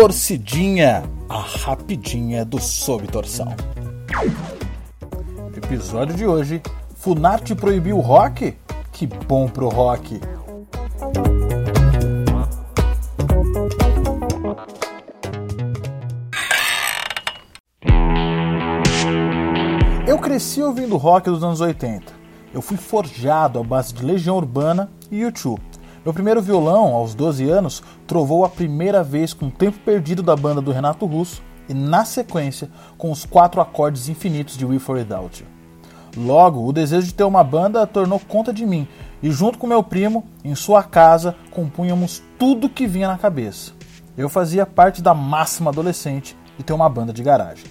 Torcidinha, a rapidinha do Sob Torção. Episódio de hoje: Funarte proibiu o rock? Que bom pro rock! Eu cresci ouvindo rock dos anos 80. Eu fui forjado à base de Legião Urbana e YouTube. Meu primeiro violão, aos 12 anos, trovou a primeira vez com o tempo perdido da banda do Renato Russo e, na sequência, com os quatro acordes infinitos de We For Without. Logo, o desejo de ter uma banda tornou conta de mim e, junto com meu primo, em sua casa, compunhamos tudo que vinha na cabeça. Eu fazia parte da máxima adolescente e ter uma banda de garagem.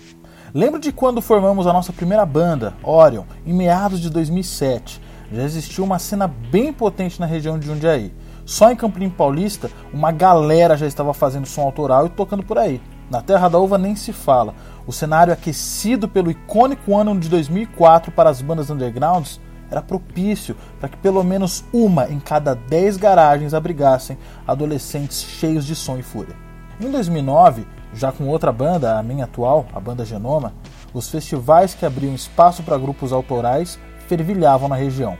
Lembro de quando formamos a nossa primeira banda, Orion, em meados de 2007. Já existia uma cena bem potente na região de Jundiaí. Só em Campinim Paulista, uma galera já estava fazendo som autoral e tocando por aí. Na Terra da Uva nem se fala. O cenário aquecido pelo icônico ano de 2004 para as bandas undergrounds era propício para que pelo menos uma em cada 10 garagens abrigassem adolescentes cheios de som e fúria. Em 2009, já com outra banda, a minha atual, a banda Genoma, os festivais que abriam espaço para grupos autorais fervilhavam na região.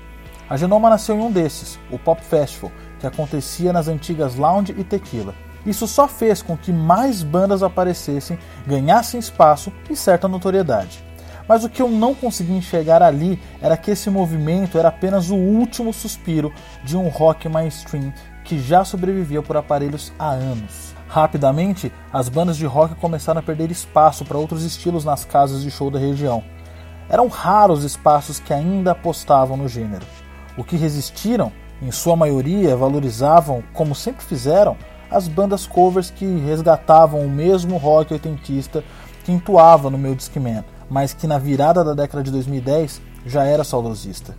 A Genoma nasceu em um desses, o Pop Festival, que acontecia nas antigas Lounge e Tequila. Isso só fez com que mais bandas aparecessem, ganhassem espaço e certa notoriedade. Mas o que eu não consegui enxergar ali era que esse movimento era apenas o último suspiro de um rock mainstream que já sobrevivia por aparelhos há anos. Rapidamente, as bandas de rock começaram a perder espaço para outros estilos nas casas de show da região. Eram raros espaços que ainda apostavam no gênero. O que resistiram, em sua maioria, valorizavam, como sempre fizeram, as bandas covers que resgatavam o mesmo rock oitentista que entoava no meu Discman, mas que na virada da década de 2010 já era saudosista.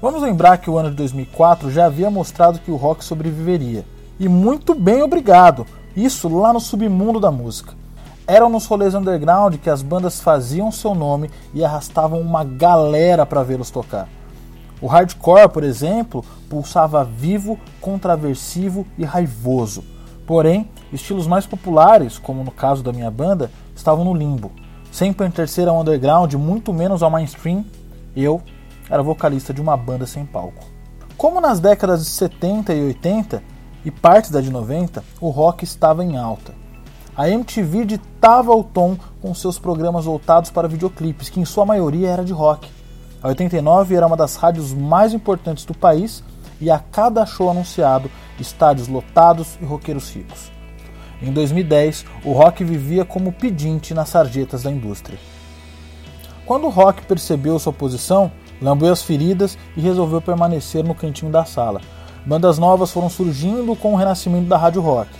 Vamos lembrar que o ano de 2004 já havia mostrado que o rock sobreviveria. E muito bem obrigado, isso lá no submundo da música. Eram nos rolês underground que as bandas faziam seu nome e arrastavam uma galera para vê-los tocar. O hardcore, por exemplo, pulsava vivo, contraversivo e raivoso. Porém, estilos mais populares, como no caso da minha banda, estavam no limbo. Sem pertencer ao underground, muito menos ao mainstream, eu era vocalista de uma banda sem palco. Como nas décadas de 70 e 80, e parte da de 90, o rock estava em alta. A MTV ditava o tom com seus programas voltados para videoclipes, que em sua maioria era de rock. A 89 era uma das rádios mais importantes do país e a cada show anunciado, estádios lotados e roqueiros ricos. Em 2010, o rock vivia como pedinte nas sarjetas da indústria. Quando o rock percebeu sua posição, lambeu as feridas e resolveu permanecer no cantinho da sala, Bandas novas foram surgindo com o renascimento da rádio rock.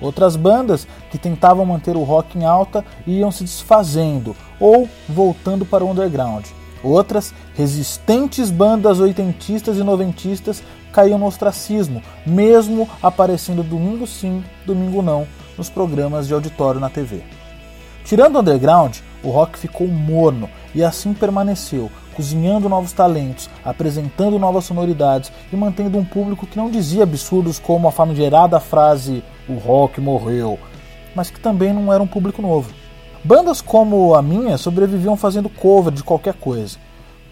Outras bandas que tentavam manter o rock em alta iam se desfazendo ou voltando para o underground. Outras, resistentes bandas oitentistas e noventistas caíam no ostracismo, mesmo aparecendo domingo sim, domingo não, nos programas de auditório na TV. Tirando o underground, o rock ficou morno e assim permaneceu, cozinhando novos talentos, apresentando novas sonoridades e mantendo um público que não dizia absurdos como a famigerada frase o rock morreu, mas que também não era um público novo. Bandas como a minha sobreviviam fazendo cover de qualquer coisa.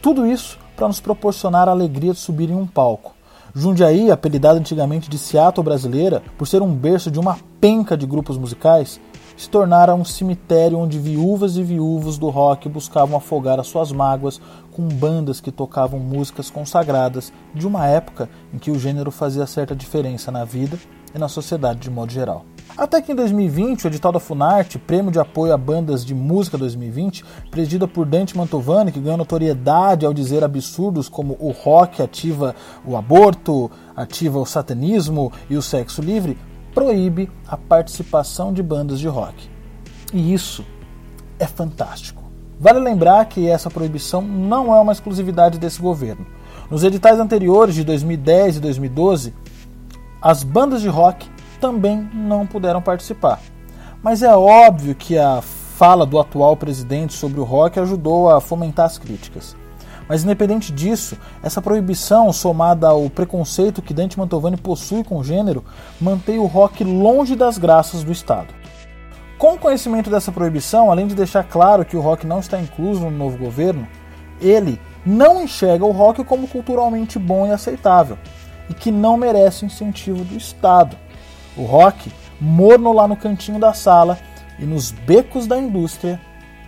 Tudo isso para nos proporcionar a alegria de subir em um palco. Jundiaí, apelidada antigamente de Seattle brasileira, por ser um berço de uma penca de grupos musicais, se tornara um cemitério onde viúvas e viúvos do rock buscavam afogar as suas mágoas com bandas que tocavam músicas consagradas de uma época em que o gênero fazia certa diferença na vida e na sociedade de modo geral. Até que em 2020, o edital da Funarte, prêmio de apoio a bandas de música 2020, presidida por Dante Mantovani, que ganhou notoriedade ao dizer absurdos como o rock ativa o aborto, ativa o satanismo e o sexo livre, proíbe a participação de bandas de rock. E isso é fantástico. Vale lembrar que essa proibição não é uma exclusividade desse governo. Nos editais anteriores de 2010 e 2012, as bandas de rock também não puderam participar. Mas é óbvio que a fala do atual presidente sobre o rock ajudou a fomentar as críticas. Mas independente disso, essa proibição, somada ao preconceito que Dante Mantovani possui com o gênero, mantém o rock longe das graças do Estado. Com o conhecimento dessa proibição, além de deixar claro que o rock não está incluso no novo governo, ele não enxerga o rock como culturalmente bom e aceitável e que não merece incentivo do Estado. O rock, morno lá no cantinho da sala e nos becos da indústria,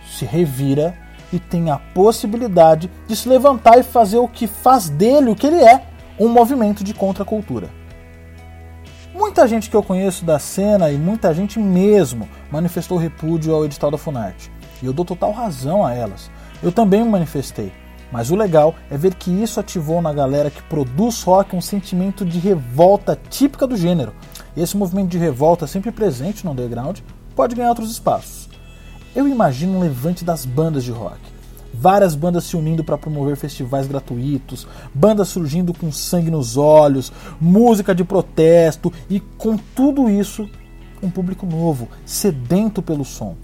se revira e tem a possibilidade de se levantar e fazer o que faz dele o que ele é, um movimento de contracultura. Muita gente que eu conheço da cena e muita gente mesmo manifestou repúdio ao edital da Funarte. E eu dou total razão a elas. Eu também me manifestei. Mas o legal é ver que isso ativou na galera que produz rock um sentimento de revolta típica do gênero. Esse movimento de revolta, sempre presente no underground, pode ganhar outros espaços. Eu imagino um levante das bandas de rock. Várias bandas se unindo para promover festivais gratuitos, bandas surgindo com sangue nos olhos, música de protesto e com tudo isso um público novo, sedento pelo som.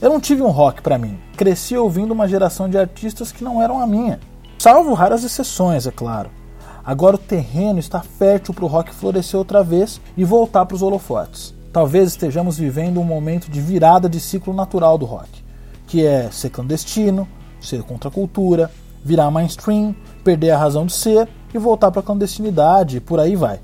Eu não tive um rock para mim. Cresci ouvindo uma geração de artistas que não eram a minha. Salvo raras exceções, é claro. Agora o terreno está fértil para o rock florescer outra vez e voltar para os holofotes. Talvez estejamos vivendo um momento de virada de ciclo natural do rock, que é ser clandestino, ser contra a cultura, virar mainstream, perder a razão de ser e voltar para a clandestinidade, e por aí vai.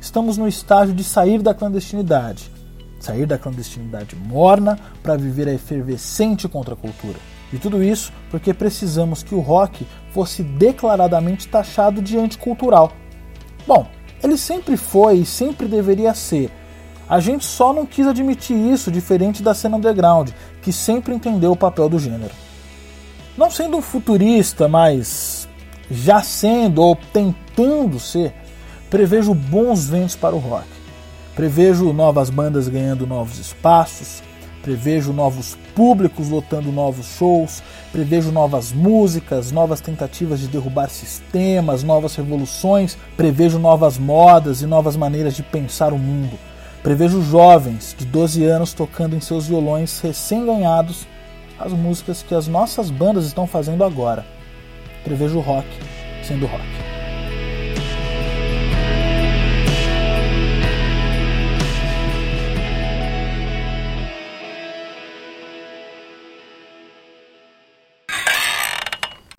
Estamos no estágio de sair da clandestinidade, sair da clandestinidade morna para viver a efervescente contracultura. E tudo isso porque precisamos que o rock fosse declaradamente taxado de anticultural. Bom, ele sempre foi e sempre deveria ser. A gente só não quis admitir isso, diferente da cena underground, que sempre entendeu o papel do gênero. Não sendo um futurista, mas já sendo ou tentando ser, prevejo bons ventos para o rock. Prevejo novas bandas ganhando novos espaços, prevejo novos públicos lotando novos shows, prevejo novas músicas, novas tentativas de derrubar sistemas, novas revoluções, prevejo novas modas e novas maneiras de pensar o mundo. Prevejo jovens de 12 anos tocando em seus violões recém-ganhados as músicas que as nossas bandas estão fazendo agora. Prevejo rock sendo rock.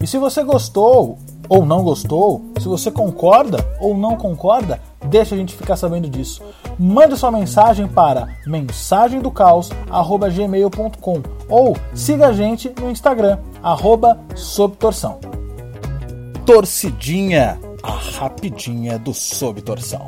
E se você gostou ou não gostou, se você concorda ou não concorda, deixa a gente ficar sabendo disso. Mande sua mensagem para mensagemdocaos@gmail.com ou siga a gente no Instagram @sobtorção. Torcidinha, a rapidinha do Sob Torção.